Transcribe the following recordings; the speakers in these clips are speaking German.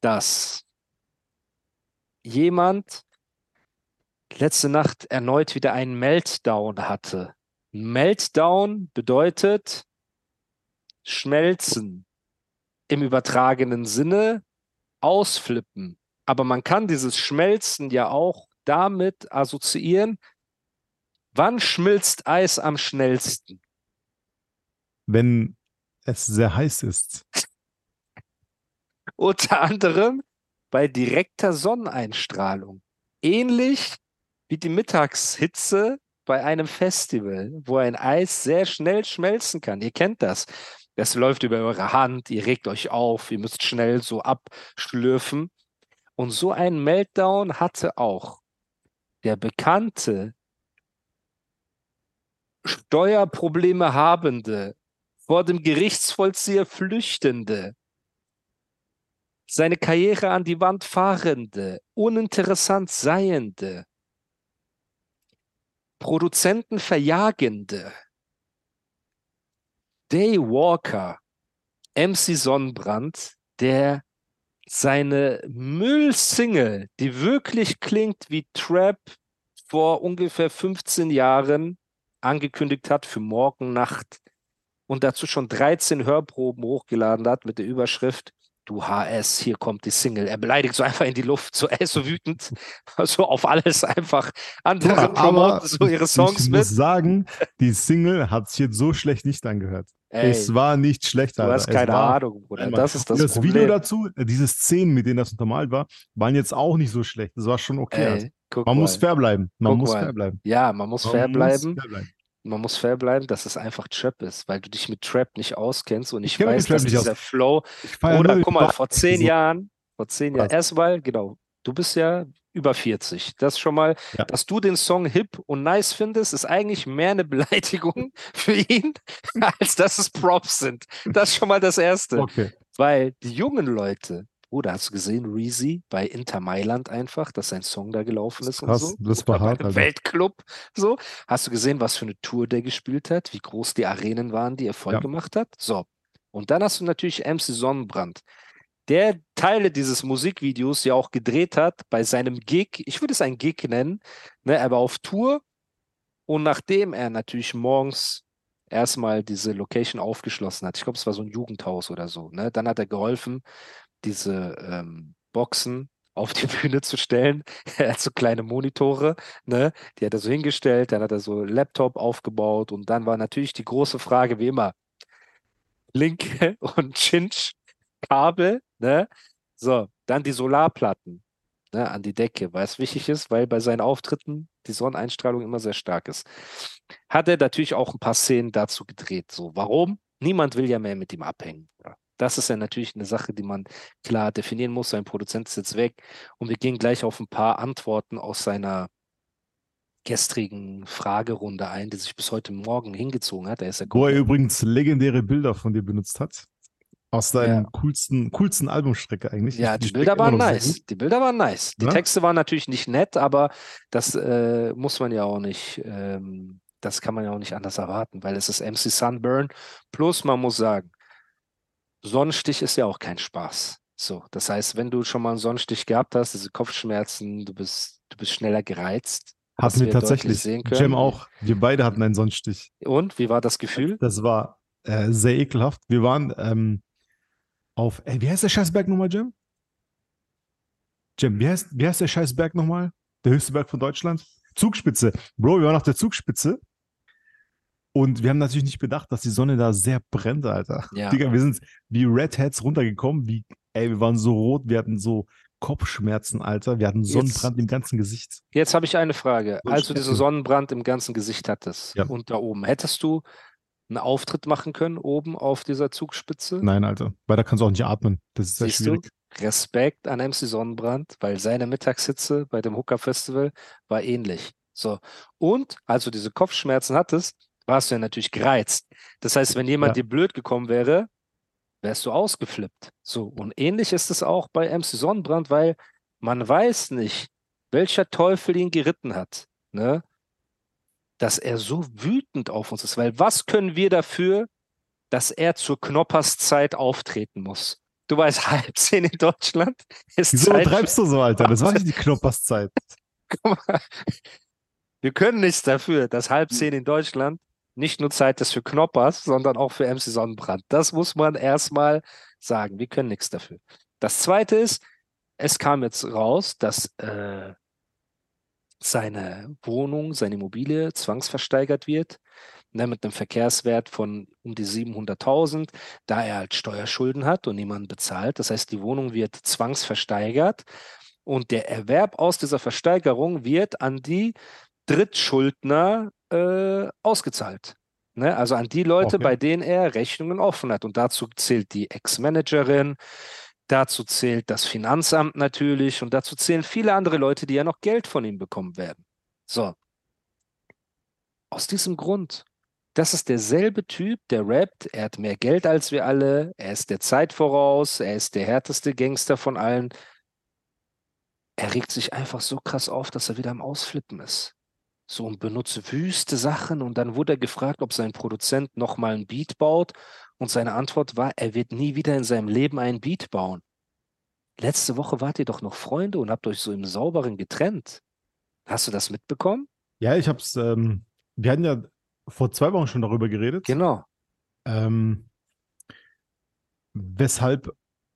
dass jemand letzte Nacht erneut wieder einen Meltdown hatte. Meltdown bedeutet schmelzen im übertragenen Sinne, ausflippen. Aber man kann dieses Schmelzen ja auch damit assoziieren, wann schmilzt Eis am schnellsten? Wenn es sehr heiß ist. Unter anderem bei direkter Sonneneinstrahlung. Ähnlich wie die Mittagshitze bei einem Festival, wo ein Eis sehr schnell schmelzen kann. Ihr kennt das. Das läuft über eure Hand, ihr regt euch auf, ihr müsst schnell so abschlürfen. Und so ein Meltdown hatte auch der bekannte Steuerprobleme habende, vor dem Gerichtsvollzieher flüchtende, seine Karriere an die Wand fahrende, uninteressant seiende, Produzenten verjagende, Day Walker, MC Sonnenbrand, der seine Müllsingle, die wirklich klingt wie Trap vor ungefähr 15 Jahren angekündigt hat für morgen Nacht und dazu schon 13 Hörproben hochgeladen hat mit der Überschrift Du HS, hier kommt die Single. Er beleidigt so einfach in die Luft, so er ist so wütend, so auf alles einfach. Andere Ja, promoten so ihre Songs ich mit. muss sagen, die Single hat sich jetzt so schlecht nicht angehört. Ey, es war nicht schlecht, du Alter. hast keine war- Ahnung, Bruder. Das ist das, Und das Problem. Video dazu, äh, diese Szenen, mit denen das untermalt war, waren jetzt auch nicht so schlecht. Das war schon okay. Ey, Man mal. muss fair bleiben. Man Guck muss mal. fair bleiben. Ja, man muss Man fair muss bleiben. fair bleiben. Man muss fair bleiben, dass es einfach Trap ist, weil du dich mit Trap nicht auskennst und ich mich weiß, dass dieser aus. Flow Ich Oder guck mal, vor zehn so. Jahren, vor zehn Jahren, erstmal, genau, du bist ja über 40. Das schon mal, Ja. dass du den Song hip und nice findest, ist eigentlich mehr eine Beleidigung für ihn, als dass es Props sind. Das ist schon mal das Erste. Okay. Weil die jungen Leute, Bruder, hast du gesehen, Reezy bei Inter Mailand einfach, dass sein Song da gelaufen ist und Krass, so? das war hart, Alter. Weltclub, so. Hast du gesehen, was für eine Tour der gespielt hat? Wie groß die Arenen waren, die er voll Ja. gemacht hat? So. Und dann hast du natürlich MC Sonnenbrand, der Teile dieses Musikvideos ja auch gedreht hat bei seinem Gig. Ich würde es ein Gig nennen. Ne? Er war auf Tour und nachdem er natürlich morgens erstmal diese Location aufgeschlossen hat, ich glaube, es war so ein Jugendhaus oder so, ne? Dann hat er geholfen, diese ähm, Boxen auf die Bühne zu stellen. Er hat so kleine Monitore, ne? Die hat er so hingestellt, dann hat er so Laptop aufgebaut und dann war natürlich die große Frage, wie immer, Linke und Cinch Kabel, ne? So, dann die Solarplatten ne, an die Decke, weil es wichtig ist, weil bei seinen Auftritten die Sonneneinstrahlung immer sehr stark ist. Hat er natürlich auch ein paar Szenen dazu gedreht. So, warum? Niemand will ja mehr mit ihm abhängen. Ja. Das ist ja natürlich eine Sache, die man klar definieren muss. Sein Produzent ist jetzt weg und wir gehen gleich auf ein paar Antworten aus seiner gestrigen Fragerunde ein, die sich bis heute Morgen hingezogen hat. Er ist ja Wo er übrigens legendäre Bilder von dir benutzt hat. Aus deinem Ja. coolsten, coolsten Albumstrecke eigentlich. Ja, die Bilder waren nice. gut. Die Bilder waren nice. Die Ja? Texte waren natürlich nicht nett, aber das äh, muss man ja auch nicht, ähm, das kann man ja auch nicht anders erwarten, weil es ist MC Sunburn. Plus, man muss sagen, Sonnenstich ist ja auch kein Spaß. So, das heißt, wenn du schon mal einen Sonnenstich gehabt hast, diese Kopfschmerzen, du bist, du bist schneller gereizt. Hatten wir tatsächlich. Jam auch. Wir beide hatten einen Sonnenstich. Und wie war das Gefühl? Das war äh, sehr ekelhaft. Wir waren ähm, auf, ey, wie heißt der Scheißberg nochmal, Jam? Jam, wie heißt, wie heißt der Scheißberg nochmal? Der höchste Berg von Deutschland? Zugspitze. Bro, wir waren auf der Zugspitze. Und wir haben natürlich nicht bedacht, dass die Sonne da sehr brennt, Alter. Ja. Digga, wir sind wie Redheads runtergekommen. Wie, ey, wir waren so rot, wir hatten so Kopfschmerzen, Alter. Wir hatten Sonnenbrand im ganzen Gesicht. Jetzt habe ich eine Frage. So Als du diesen. Sonnenbrand im ganzen Gesicht hattest Ja. und da oben, hättest du einen Auftritt machen können oben auf dieser Zugspitze? Nein, Alter. Weil da kannst du auch nicht atmen. Das ist sehr Siehst schwierig. du? Respekt an MC Sonnenbrand, weil seine Mittagshitze bei dem Hooker Festival war ähnlich. So. Und als du diese Kopfschmerzen hattest, warst du ja natürlich gereizt. Das heißt, wenn jemand Ja. dir blöd gekommen wäre, wärst du ausgeflippt. So. Und ähnlich ist es auch bei MC Sonnenbrand, weil man weiß nicht, welcher Teufel ihn geritten hat, ne? Dass er so wütend auf uns ist. Weil was können wir dafür, dass er zur Knopperszeit auftreten muss? Du weißt, halb zehn in Deutschland ist Wieso Zeit. treibst du so, Alter? Das war nicht die Knopperszeit. Guck mal. Wir können nichts dafür, dass halb zehn in Deutschland nicht nur Zeit ist für Knoppers, sondern auch für MC Sonnenbrand. Das muss man erstmal sagen. Wir können nichts dafür. Das zweite ist, es kam jetzt raus, dass äh, seine Wohnung, seine Immobilie zwangsversteigert wird, ne, mit einem Verkehrswert von um die 700.000, da er halt Steuerschulden hat und niemanden bezahlt. Das heißt, die Wohnung wird zwangsversteigert und der Erwerb aus dieser Versteigerung wird an die Drittschuldner äh, ausgezahlt. Ne? Also an die Leute, Okay. bei denen er Rechnungen offen hat. Und dazu zählt die Ex-Managerin, dazu zählt das Finanzamt natürlich und dazu zählen viele andere Leute, die ja noch Geld von ihm bekommen werden. So. Aus diesem Grund, das ist derselbe Typ, der rappt, er hat mehr Geld als wir alle, er ist der Zeit voraus, er ist der härteste Gangster von allen. Er regt sich einfach so krass auf, dass er wieder am Ausflippen ist. So und benutzt wüste Sachen und dann wurde er gefragt, ob sein Produzent nochmal ein Beat baut und seine Antwort war, er wird nie wieder in seinem Leben einen Beat bauen. Letzte Woche wart ihr doch noch Freunde und habt euch so im Sauberen getrennt. Hast du das mitbekommen? Ja, ich hab's, ähm, wir hatten ja vor zwei Wochen schon darüber geredet. Genau. Ähm, weshalb,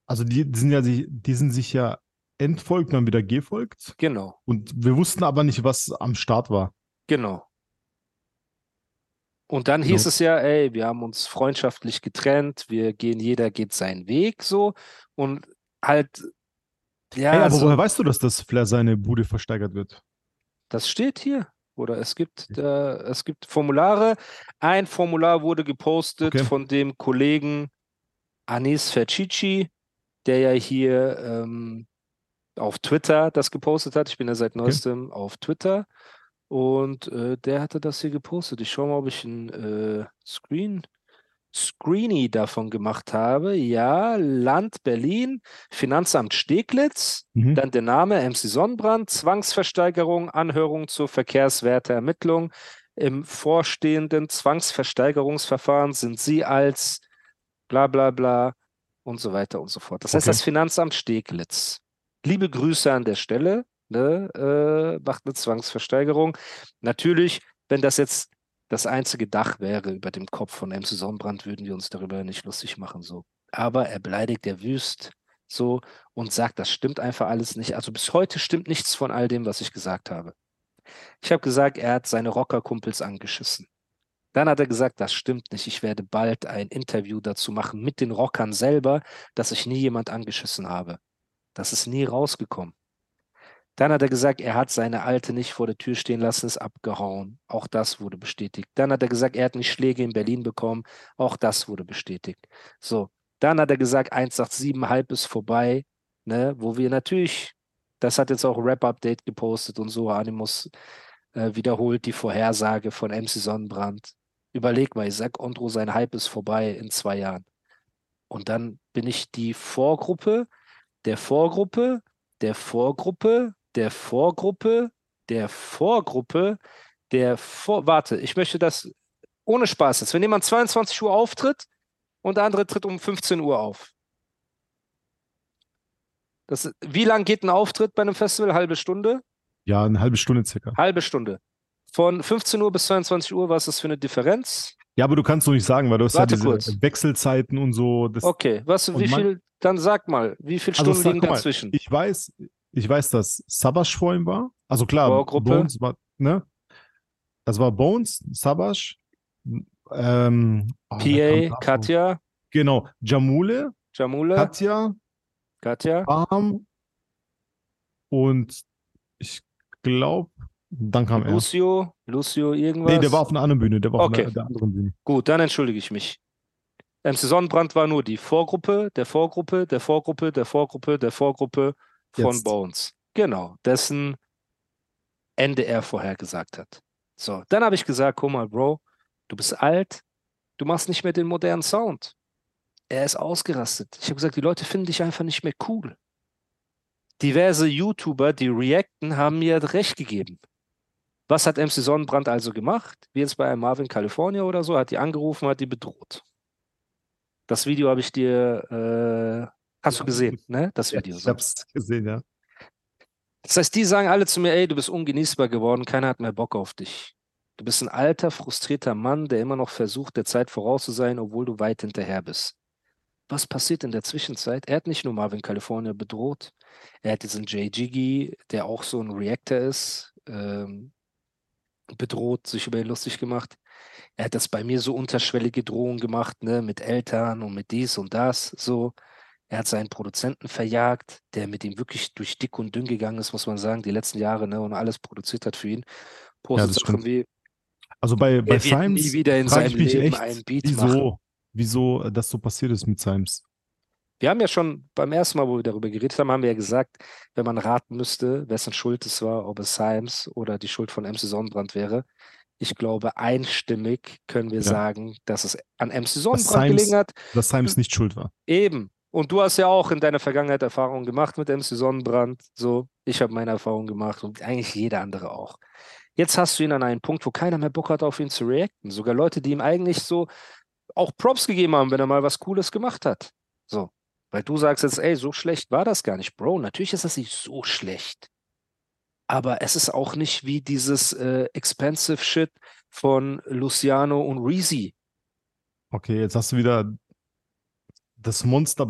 also die, die sind ja sich, die sind sich ja entfolgt und dann wieder gefolgt. Genau. Und wir wussten aber nicht, was am Start war. Genau. Und dann hieß Genau. es ja, ey, wir haben uns freundschaftlich getrennt, wir gehen, jeder geht seinen Weg so und halt, ja, Hey, aber so, woher weißt du, dass das Flair seine Bude versteigert wird? das steht hier. Oder es gibt, äh, es gibt Formulare. Ein Formular wurde gepostet Okay. von dem Kollegen Anis Fercici, der ja hier ähm, auf Twitter das gepostet hat. Ich bin ja seit neuestem auf Twitter. Und äh, der hatte das hier gepostet. Ich schaue mal, ob ich ein äh, Screen, Screeny davon gemacht habe. Ja, Land Berlin, Finanzamt Steglitz, Mhm. dann der Name MC Sonnenbrand, Zwangsversteigerung, Anhörung zur Verkehrswerteermittlung. Im vorstehenden Zwangsversteigerungsverfahren sind Sie als bla bla bla und so weiter und so fort. Das heißt, Okay. das Finanzamt Steglitz. Liebe Grüße an der Stelle, ne, äh, macht eine Zwangsversteigerung. Natürlich, wenn das jetzt das einzige Dach wäre über dem Kopf von MC Sonnenbrand, würden wir uns darüber nicht lustig machen. So. Aber er beleidigt der Wüst so und sagt, das stimmt einfach alles nicht. Also bis heute stimmt nichts von all dem, was ich gesagt habe. Ich habe gesagt, er hat seine Rockerkumpels angeschissen. Dann hat er gesagt, das stimmt nicht. Ich werde bald ein Interview dazu machen mit den Rockern selber, dass ich nie jemand angeschissen habe. Das ist nie rausgekommen. Dann hat er gesagt, er hat seine Alte nicht vor der Tür stehen lassen, ist abgehauen. Auch das wurde bestätigt. Dann hat er gesagt, er hat nicht Schläge in Berlin bekommen. Auch das wurde bestätigt. So, dann hat er gesagt, 187 halb ist vorbei, ne, wo wir natürlich, das hat jetzt auch Rap Update gepostet und so, Animus äh, wiederholt die Vorhersage von MC Sonnenbrand. Überleg mal, ich sag, Ondro, sein Hype ist vorbei in zwei Jahren. Und dann bin ich die Vorgruppe, der Vorgruppe, der Vorgruppe, der Vorgruppe, der Vorgruppe, der Vor. Warte, ich möchte das ohne Spaß jetzt. Wenn jemand 22 Uhr auftritt und der andere tritt um 15 Uhr auf. Das, wie lang geht ein Auftritt bei einem Festival? Halbe Stunde? Ja, eine halbe Stunde circa. Halbe Stunde. Von 15 Uhr bis 22 Uhr, was ist das für eine Differenz? Ja, aber du kannst doch nicht sagen, weil du hast Warte ja diese kurz. Wechselzeiten und so. Das, Okay, was, Und wie man- viel, dann sag mal, wie viele Also Stunden sag liegen mal, dazwischen? Ich weiß, ich weiß, dass Sabash vor ihm war. Also klar, Vorgruppe. Bones war, ne? Das war Bones, Sabash, ähm, oh, PA, Katja, Genau, Jamule, Jamule, Katja, Katja, Bam Und ich glaube, dann kam er. Lucio, Lucio irgendwas. Nee, der war auf einer anderen Bühne. Der war Okay. auf einer der anderen Bühne. Gut, dann entschuldige ich mich. MC Sonnenbrand war nur die Vorgruppe, der Vorgruppe, der Vorgruppe, der Vorgruppe, der Vorgruppe von Jetzt. Bones. Genau, dessen Ende er vorhergesagt hat. So, dann habe ich gesagt, guck mal, Bro, du bist alt, du machst nicht mehr den modernen Sound. Er ist ausgerastet. Ich habe gesagt, die Leute finden dich einfach nicht mehr cool. Diverse YouTuber, die reacten, haben mir recht gegeben. Was hat MC Sonnenbrand also gemacht? Wie jetzt bei Marvin California oder so, hat die angerufen, hat die bedroht. Das Video habe ich dir, äh, hast du gesehen, ne? Das Video. Ich hab's gesehen, ja. Das heißt, die sagen alle zu mir, ey, du bist ungenießbar geworden, keiner hat mehr Bock auf dich. Du bist ein alter, frustrierter Mann, der immer noch versucht, der Zeit voraus zu sein, obwohl du weit hinterher bist. Was passiert in der Zwischenzeit? Er hat nicht nur Marvin California bedroht, er hat diesen Jay Jiggy, der auch so ein Reactor ist, ähm, bedroht, sich über ihn lustig gemacht. Er hat das bei mir so unterschwellige Drohungen gemacht, ne, mit Eltern und mit dies und das, so. Er hat seinen Produzenten verjagt, der mit ihm wirklich durch dick und dünn gegangen ist, muss man sagen, die letzten Jahre, ne, und alles produziert hat für ihn. Postet das Sachen stimmt. wie, Also bei, bei wird nie Symes wieder in seinem mich Leben echt, einen Beat machen. wieso, wieso das so passiert ist mit Symes. Wir haben ja schon beim ersten Mal, wo wir darüber geredet haben, haben wir ja gesagt, wenn man raten müsste, wessen Schuld es war, ob es Symes oder die Schuld von MC Sonnenbrand wäre. Ich glaube, einstimmig können wir Ja. sagen, dass es an MC Sonnenbrand Symes- gelegen hat. Dass Symes nicht schuld war. Eben. Und du hast ja auch in deiner Vergangenheit Erfahrungen gemacht mit MC Sonnenbrand. So, ich habe meine Erfahrungen gemacht und eigentlich jeder andere auch. Jetzt hast du ihn an einen Punkt, wo keiner mehr Bock hat, auf ihn zu reacten. Sogar Leute, die ihm eigentlich so auch Props gegeben haben, wenn er mal was Cooles gemacht hat. So. Weil du sagst jetzt, ey, so schlecht war das gar nicht. Bro, natürlich ist das nicht so schlecht. Aber es ist auch nicht wie dieses äh, Expensive Shit von Luciano und Reezy. Okay, jetzt hast du wieder das Monster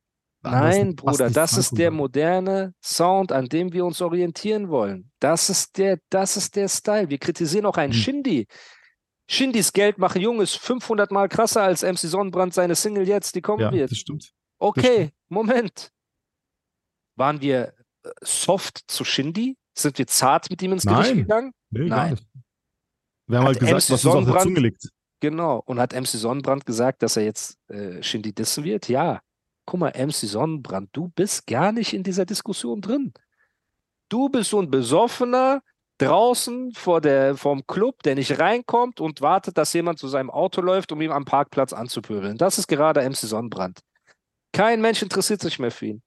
Nein, Bruder, das ist der moderne Sound, an dem wir uns orientieren wollen. Das ist der, das ist der Style. Wir kritisieren auch einen Hm. Shindy. Shindys Geld machen jung ist 500 Mal krasser als MC Sonnenbrand seine Single jetzt, die kommen Ja, wird. das stimmt. Okay, Moment. Waren wir äh, soft zu Shindy? Sind wir zart mit ihm ins Gericht Nein. gegangen? Nee, Nein. Wir haben Hat halt gesagt, MC was uns auf der Sonnenbrand- Zunge liegt. Genau. Und hat MC Sonnenbrand gesagt, dass er jetzt äh, Shindy dissen wird? Ja. Guck mal, MC Sonnenbrand, du bist gar nicht in dieser Diskussion drin. Du bist so ein Besoffener draußen vor der, vorm Club, der nicht reinkommt und wartet, dass jemand zu seinem Auto läuft, um ihm am Parkplatz anzupöbeln. Das ist gerade MC Sonnenbrand. Kein Mensch interessiert sich mehr für ihn.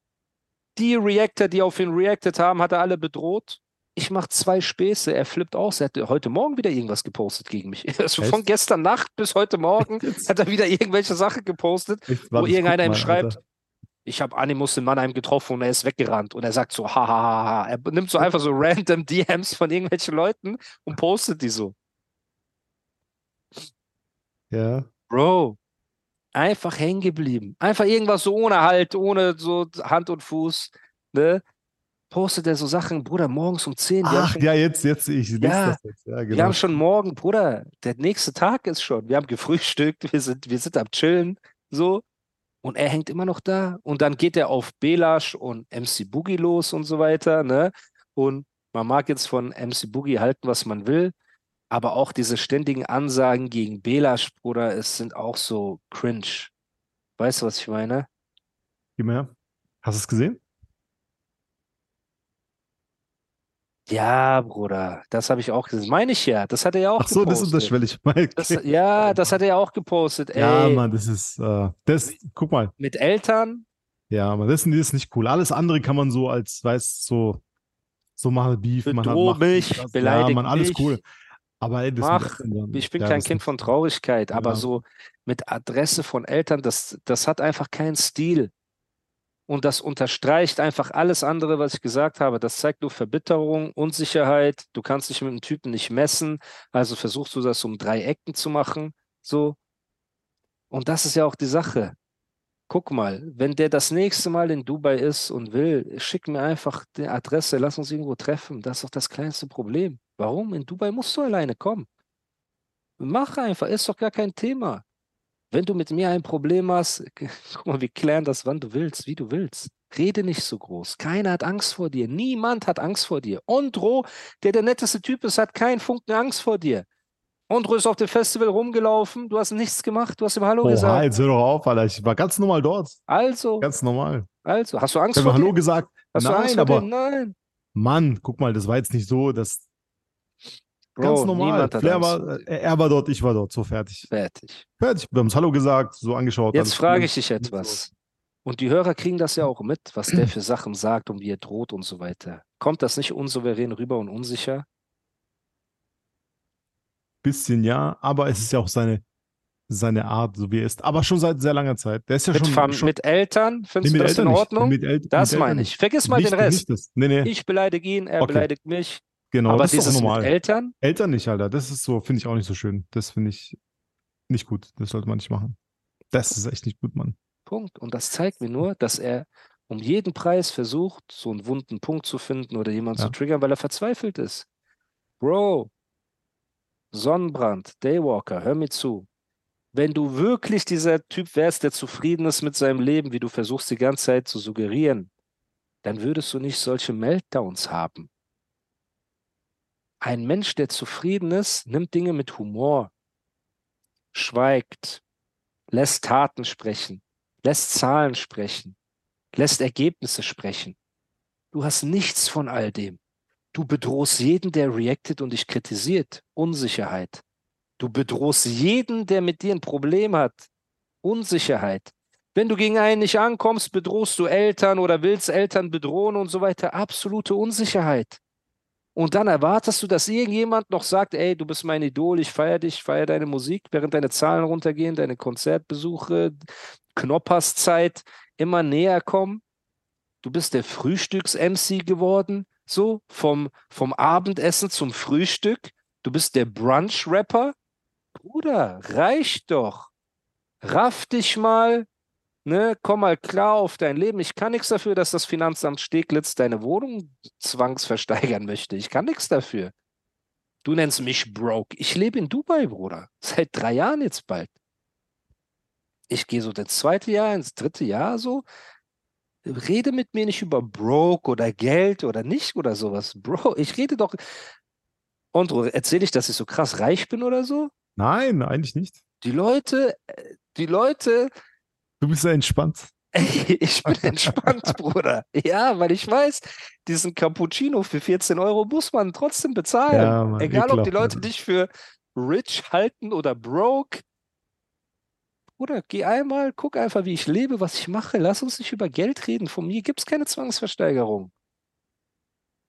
Die Reactor, die auf ihn reacted haben, hat er alle bedroht. Ich mache zwei Späße. Er flippt aus. Er hat heute Morgen wieder irgendwas gepostet gegen mich. Also Echt? von gestern Nacht bis heute Morgen hat er wieder irgendwelche Sachen gepostet, Echt, wo irgendeiner ihm schreibt, Alter. ich habe Animus in Mannheim getroffen und er ist weggerannt. Und er sagt so, ha, ha, ha, ha. Er nimmt so einfach so random DMs von irgendwelchen Leuten und postet die so. Ja. Bro, einfach hängen geblieben. Einfach irgendwas so ohne Halt, ohne so Hand und Fuß. Ne? Postet er so Sachen, Bruder, morgens um 10. Wir haben Ach, schon, ja, jetzt, jetzt, ich lese Ja, das jetzt. Ja, wir genau. haben schon morgen, Bruder, der nächste Tag ist schon. Wir haben gefrühstückt, wir sind, wir sind am Chillen, so. Und er hängt immer noch da. Und dann geht er auf Belash und MC Boogie los und so weiter, ne? Und man mag jetzt von MC Boogie halten, was man will, aber auch diese ständigen Ansagen gegen Belash, Bruder, es sind auch so cringe. Weißt du, was ich meine? Gib mal her. Hast du es gesehen? Ja, Bruder, das habe ich auch gesehen. Meine ich ja. Das hat er ja auch Ach so, das ist gepostet. unterschwellig. Mein- Das, ja, das hat er ja auch gepostet. Ja, Ey, Mann, das ist, äh, das, guck mal. mit Eltern, Ja, Mann, das, das ist nicht cool. Alles andere kann man so als, weißt so, so machen Beef, man hat Macht, mich, das- ja, Mann, alles mich. cool. Aber ey, das Mach, ich bin ja, kein das Kind von Traurigkeit, aber Ja. so mit Adresse von Eltern, das, das hat einfach keinen Stil. Und das unterstreicht einfach alles andere, was ich gesagt habe. Das zeigt nur Verbitterung, Unsicherheit. Du kannst dich mit einem Typen nicht messen. Also versuchst du das um drei Ecken zu machen. So. Und das ist ja auch die Sache. Guck mal, wenn der das nächste Mal in Dubai ist und will, schick mir einfach die Adresse, lass uns irgendwo treffen. Das ist doch das kleinste Problem. Warum? In Dubai musst du alleine kommen. Mach einfach, ist doch gar kein Thema. Wenn du mit mir ein Problem hast, guck mal, wir klären das, wann du willst, wie du willst. Rede nicht so groß. Keiner hat Angst vor dir. Niemand hat Angst vor dir. Ondro, der der netteste Typ ist, hat keinen Funken Angst vor dir. Ondro ist auf dem Festival rumgelaufen, du hast nichts gemacht, du hast ihm Hallo Oha, gesagt. jetzt hör doch auf, Alter. Ich war ganz normal dort. Also, Ganz normal. also, hast du Ich Angst habe vor Hallo dem? gesagt. Hast du Angst Nein, aber? Nein. Mann, guck mal, das war jetzt nicht so, dass Bro, ganz normal. Flair war, dir. er, war dort, ich war dort, so fertig. Fertig. Fertig. Wir haben uns Hallo gesagt, so angeschaut. Jetzt frage cool. ich dich etwas. Und die Hörer kriegen das ja auch mit, was der für Sachen sagt und wie er droht und so weiter. Kommt das nicht unsouverän rüber und unsicher? Bisschen ja, aber es ist ja auch seine, seine Art, so wie er ist. Aber schon seit sehr langer Zeit. Der ist ja Mit, schon, Fam schon mit Eltern? nee, Findest mit du das in Eltern nicht. Ordnung? Das meine ich. Vergiss mal nicht, den Rest. Nee, nee, Ich beleidige ihn, er Okay. beleidigt mich. Genau, aber das ist dieses doch mit normal. Eltern, Eltern nicht, Alter. Das ist so, finde ich auch nicht so schön. Das finde ich nicht gut. Das sollte man nicht machen. Das ist echt nicht gut, Mann. Punkt. Und das zeigt mir nur, dass er um jeden Preis versucht, so einen wunden Punkt zu finden oder jemanden Ja. zu triggern, weil er verzweifelt ist. Bro, Sonnenbrand, Daywalker, hör mir zu. Wenn du wirklich dieser Typ wärst, der zufrieden ist mit seinem Leben, wie du versuchst die ganze Zeit zu suggerieren, dann würdest du nicht solche Meltdowns haben. Ein Mensch, der zufrieden ist, nimmt Dinge mit Humor, schweigt, lässt Taten sprechen, lässt Zahlen sprechen, lässt Ergebnisse sprechen. Du hast nichts von all dem. Du bedrohst jeden, der reactet und dich kritisiert. Unsicherheit. Du bedrohst jeden, der mit dir ein Problem hat. Unsicherheit. Wenn du gegen einen nicht ankommst, bedrohst du Eltern oder willst Eltern bedrohen und so weiter. Absolute Unsicherheit. Und dann erwartest du, dass irgendjemand noch sagt, ey, du bist mein Idol, ich feiere dich, ich feiere deine Musik, während deine Zahlen runtergehen, deine Konzertbesuche, Knopperszeit immer näher kommen. Du bist der Frühstücks-MC geworden, so vom, vom Abendessen zum Frühstück. Du bist der Brunch-Rapper. Bruder, reicht doch. Raff dich mal, ne, komm mal klar auf dein Leben. Ich kann nichts dafür, dass das Finanzamt Steglitz deine Wohnung zwangsversteigern möchte. Ich kann nichts dafür. Du nennst mich broke. Ich lebe in Dubai, Bruder. Seit drei Jahren jetzt bald. Ich gehe so das zweite Jahr ins dritte Jahr so. Rede mit mir nicht über broke oder Geld oder nicht oder sowas. Bro, ich rede doch. Und erzähle ich, dass ich so krass reich bin oder so? Nein, eigentlich nicht. Die Leute, äh, die Leute, Du bist ja entspannt. ich bin entspannt, Bruder. Ja, weil ich weiß, diesen Cappuccino für 14 Euro muss man trotzdem bezahlen. Ja, Mann, Egal, ob die Leute dich für rich halten oder broke. Bruder, geh einmal, guck einfach, wie ich lebe, was ich mache. Lass uns nicht über Geld reden. Von mir gibt es keine Zwangsversteigerung.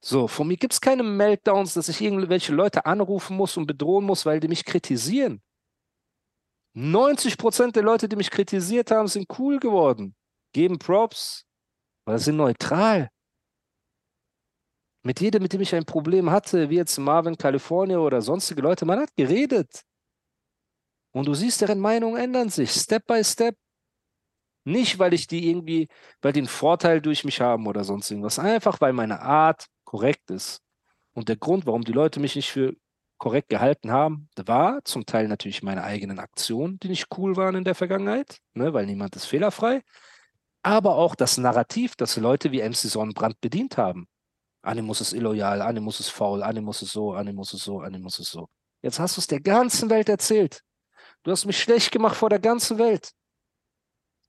So, von mir gibt es keine Meltdowns, dass ich irgendwelche Leute anrufen muss und bedrohen muss, weil die mich kritisieren. 90% der Leute, die mich kritisiert haben, sind cool geworden, geben Props, oder sind neutral. Mit jedem, mit dem ich ein Problem hatte, wie jetzt Marvin, California oder sonstige Leute, man hat geredet. Und du siehst, deren Meinungen ändern sich, Step by Step. Nicht, weil ich die irgendwie, weil die einen Vorteil durch mich haben oder sonst irgendwas. Einfach, weil meine Art korrekt ist. Und der Grund, warum die Leute mich nicht für korrekt gehalten haben, war zum Teil natürlich meine eigenen Aktionen, die nicht cool waren in der Vergangenheit, ne, weil niemand ist fehlerfrei. Aber auch das Narrativ, das Leute wie MC Sonnenbrand bedient haben. Animus ist illoyal, Animus ist faul, Animus ist so, Animus ist so, Animus ist so. Jetzt hast du es der ganzen Welt erzählt. Du hast mich schlecht gemacht vor der ganzen Welt.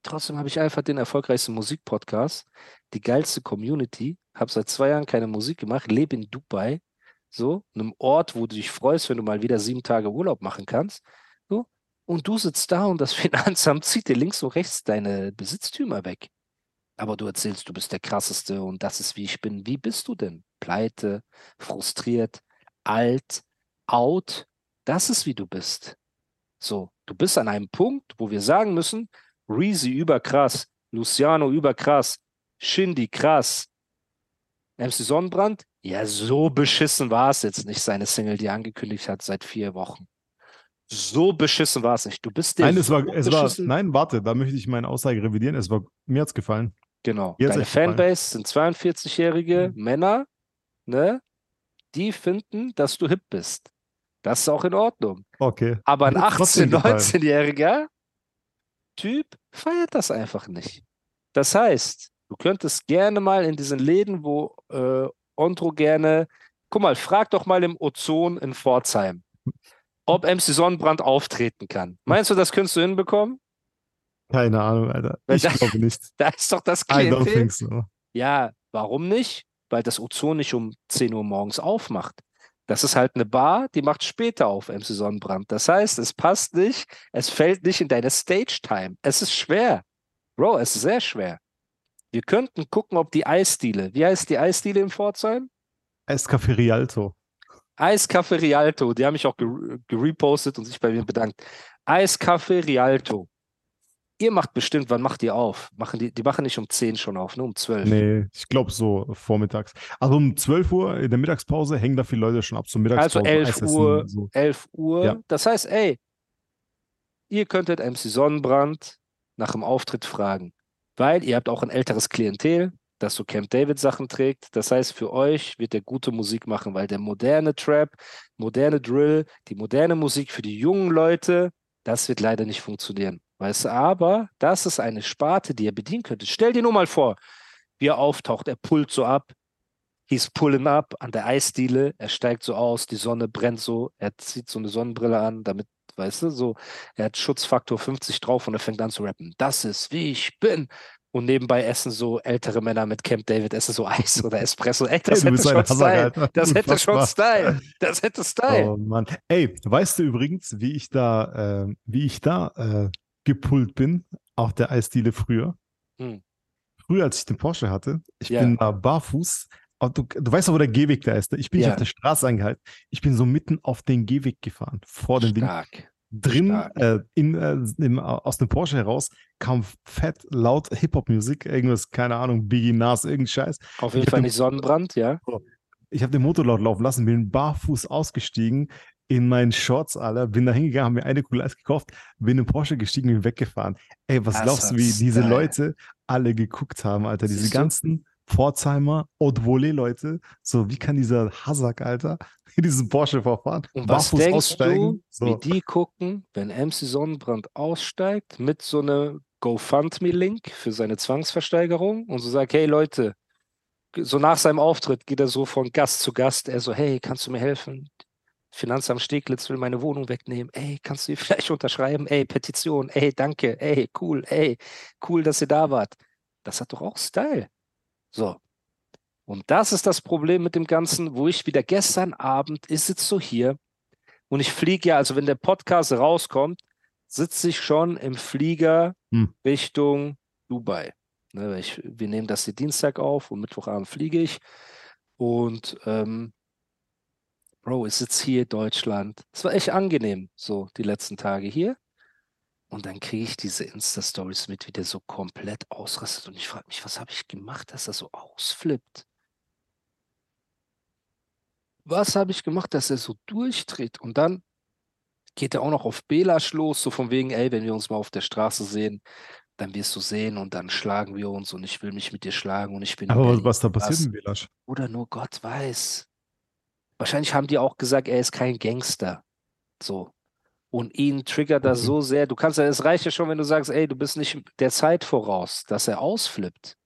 Trotzdem habe ich einfach den erfolgreichsten Musikpodcast, die geilste Community, habe seit zwei Jahren keine Musik gemacht, lebe in Dubai, so, einem Ort, wo du dich freust, wenn du mal wieder sieben Tage Urlaub machen kannst. So, und du sitzt da und das Finanzamt zieht dir links und rechts deine Besitztümer weg. Aber du erzählst, du bist der krasseste und das ist wie ich bin. Wie bist du denn? Pleite, frustriert, alt, out. Das ist wie du bist. So, du bist an einem Punkt, wo wir sagen müssen, Reezy überkrass, Luciano überkrass, Shindy krass, MC Sonnenbrand, ja, so beschissen war es jetzt nicht, seine Single, die er angekündigt hat seit vier Wochen. So beschissen war es nicht. Du bist der Nein, es war, so es war, nein, warte, da möchte ich meine Aussage revidieren. Es war, mir hat's gefallen. Genau. Mir Deine echt gefallen. Fanbase sind 42-jährige Männer, ne? Die finden, dass du hip bist. Das ist auch in Ordnung. Okay. Aber ein Mir hat's 18-, trotzdem gefallen. 19-jähriger Typ feiert das einfach nicht. Das heißt, du könntest gerne mal in diesen Läden, wo äh, Ondro gerne, guck mal, frag doch mal im Ozon in Pforzheim, ob MC Sonnenbrand auftreten kann. Meinst du, das könntest du hinbekommen? Keine Ahnung, Alter. Ich da- glaube nicht. Da ist doch das Klientel. so. Ja, warum nicht? Weil das Ozon nicht um 10 Uhr morgens aufmacht. Das ist halt eine Bar, die macht später auf, MC Sonnenbrand. Das heißt, es passt nicht, es fällt nicht in deine Stage-Time. Es ist schwer. Bro, es ist sehr schwer. Wir könnten gucken, ob die Eisdiele, wie heißt die Eisdiele in Pforzheim? Escafé Rialto. Eiscafé Rialto, die haben mich auch gere- gerepostet und sich bei mir bedankt. Eiscafé Rialto. Ihr macht bestimmt, wann macht ihr auf? Machen die, die machen nicht um 10 schon auf, nur um 12. Nee, ich glaube so vormittags. Also um 12 Uhr in der Mittagspause hängen da viele Leute schon ab zur Also Mittagspause. 11 Eis essen, Uhr, so. 11 Uhr. Ja. Das heißt, ey, ihr könntet MC Sonnenbrand nach dem Auftritt fragen, weil ihr habt auch ein älteres Klientel, das so Camp David Sachen trägt. Das heißt, für euch wird der gute Musik machen, weil der moderne Trap, moderne Drill, die moderne Musik für die jungen Leute, das wird leider nicht funktionieren. Weißt du, aber das ist eine Sparte, die ihr bedienen könntet. Stell dir nur mal vor, wie er auftaucht, er pullt so ab, He's pulling up an der Eisdiele. Er steigt so aus, die Sonne brennt so. Er zieht so eine Sonnenbrille an, damit, weißt du, so. Er hat Schutzfaktor 50 drauf und er fängt an zu rappen. Das ist wie ich bin. Und nebenbei essen so ältere Männer mit Camp David, essen so Eis oder Espresso. Ey, das Ey, du hätte schon Style. Das hätte schon Unfassbar. Style. Das hätte Style. Oh Mann. Ey, weißt du übrigens, wie ich da, äh, wie ich da äh, gepult bin auf der Eisdiele früher? Hm. Früher, als ich den Porsche hatte, ich Ja. bin da barfuß. Du, du weißt doch, wo der Gehweg da ist. ne? Ich bin nicht Ja. auf der Straße angehalten. Ich bin so mitten auf den Gehweg gefahren, vor dem Ding. Stark. Drin, äh, in, äh, im, aus dem Porsche heraus, kam fett laut Hip-Hop-Musik, irgendwas, keine Ahnung, Biggie Nas, irgendein Scheiß. Auf Ich jeden hab Fall den- nicht Sonnenbrand, ja. Ich habe den Motor laut laufen lassen, bin barfuß ausgestiegen, in meinen Shorts, Alter, bin da hingegangen, habe mir eine Kugel Eis gekauft, bin in den Porsche gestiegen, bin weggefahren. Ey, was glaubst du, wie diese. Leute alle geguckt haben, Alter? Diese ganzen Pforzheimer, Haute Volée-Leute. So, wie kann dieser Hasak, Alter, in diesen Porsche verfahren? Und was barfuß denkst aussteigen? du, So. wie die gucken, wenn MC Sonnenbrand aussteigt mit so einem GoFundMe-Link für seine Zwangsversteigerung und so sagt, hey Leute, so nach seinem Auftritt geht er so von Gast zu Gast, er so, hey, kannst du mir helfen? Finanzamt Steglitz will meine Wohnung wegnehmen. Ey, kannst du die vielleicht unterschreiben? Ey, Petition. Ey, danke. Ey, cool. Ey, cool, dass ihr da wart. Das hat doch auch Style. So. Und das ist das Problem mit dem Ganzen, wo ich wieder gestern Abend, ich sitze so hier und ich fliege ja, also wenn der Podcast rauskommt, sitze ich schon im Flieger Hm. Richtung Dubai. Ne, ich, wir nehmen das hier Dienstag auf und Mittwochabend fliege ich. Und ähm, Bro, ich sitze hier in Deutschland. Es war echt angenehm, so die letzten Tage hier. Und dann kriege ich diese Insta-Stories mit, wie der so komplett ausrastet. Und ich frage mich, was habe ich gemacht, dass er so ausflippt? Was habe ich gemacht, dass er so durchdreht? Und dann geht er auch noch auf Belasch los, so von wegen, ey, wenn wir uns mal auf der Straße sehen, dann wirst du sehen und dann schlagen wir uns und ich will mich mit dir schlagen und ich bin in Aber was, Berlin. was da passiert in Belasch? Oder nur Gott weiß. Wahrscheinlich haben die auch gesagt, er ist kein Gangster. So. Und ihn triggert das Okay. so sehr. Du kannst ja, es reicht ja schon, wenn du sagst, ey, du bist nicht der Zeit voraus, dass er ausflippt.